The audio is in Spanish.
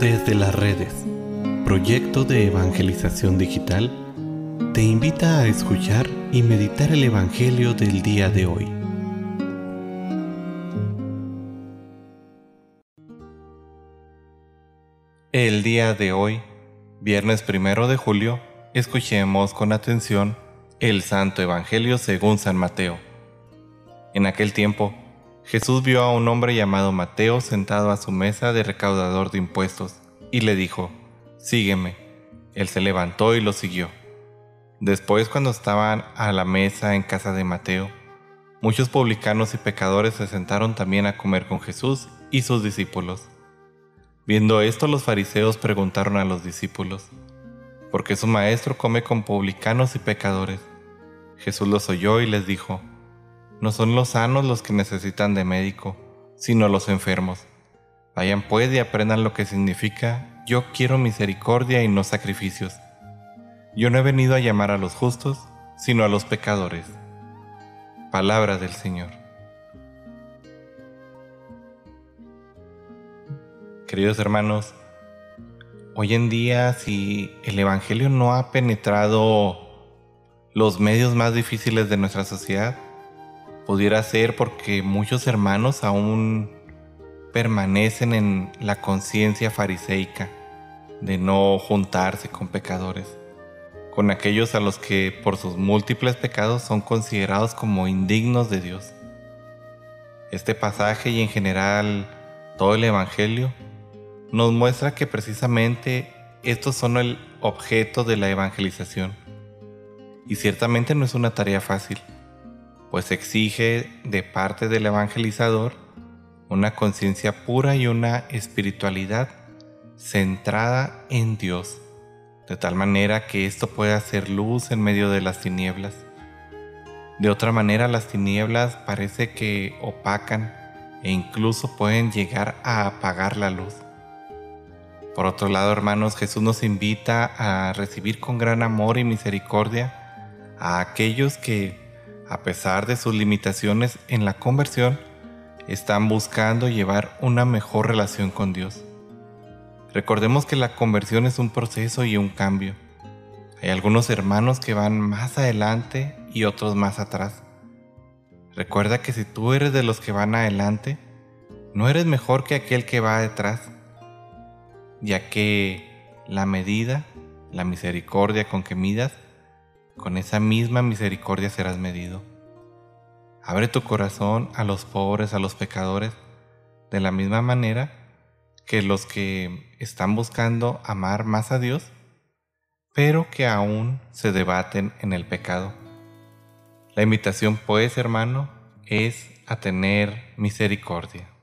Desde las redes, proyecto de evangelización digital, te invita a escuchar y meditar el Evangelio del día de hoy. El día de hoy, viernes primero de julio, escuchemos con atención el Santo Evangelio según San Mateo. En aquel tiempo, Jesús vio a un hombre llamado Mateo sentado a su mesa de recaudador de impuestos y le dijo, Sígueme. Él se levantó y lo siguió. Después, cuando estaban a la mesa en casa de Mateo, muchos publicanos y pecadores se sentaron también a comer con Jesús y sus discípulos. Viendo esto, los fariseos preguntaron a los discípulos, ¿por qué su maestro come con publicanos y pecadores? Jesús los oyó y les dijo, no son los sanos los que necesitan de médico, sino los enfermos. Vayan pues y aprendan lo que significa yo quiero misericordia y no sacrificios. Yo no he venido a llamar a los justos, sino a los pecadores. Palabra del Señor. Queridos hermanos, hoy en día si el Evangelio no ha penetrado los medios más difíciles de nuestra sociedad, pudiera ser porque muchos hermanos aún permanecen en la conciencia fariseica de no juntarse con pecadores, con aquellos a los que por sus múltiples pecados son considerados como indignos de Dios. Este pasaje y en general todo el Evangelio nos muestra que precisamente estos son el objeto de la evangelización. Y ciertamente no es una tarea fácil pues exige de parte del evangelizador una conciencia pura y una espiritualidad centrada en Dios, de tal manera que esto pueda hacer luz en medio de las tinieblas. De otra manera las tinieblas parece que opacan e incluso pueden llegar a apagar la luz. Por otro lado, hermanos, Jesús nos invita a recibir con gran amor y misericordia a aquellos que a pesar de sus limitaciones en la conversión, están buscando llevar una mejor relación con Dios. Recordemos que la conversión es un proceso y un cambio. Hay algunos hermanos que van más adelante y otros más atrás. Recuerda que si tú eres de los que van adelante, no eres mejor que aquel que va detrás, ya que la medida, la misericordia con que midas, con esa misma misericordia serás medido. Abre tu corazón a los pobres, a los pecadores, de la misma manera que los que están buscando amar más a Dios, pero que aún se debaten en el pecado. La invitación, pues, hermano, es a tener misericordia.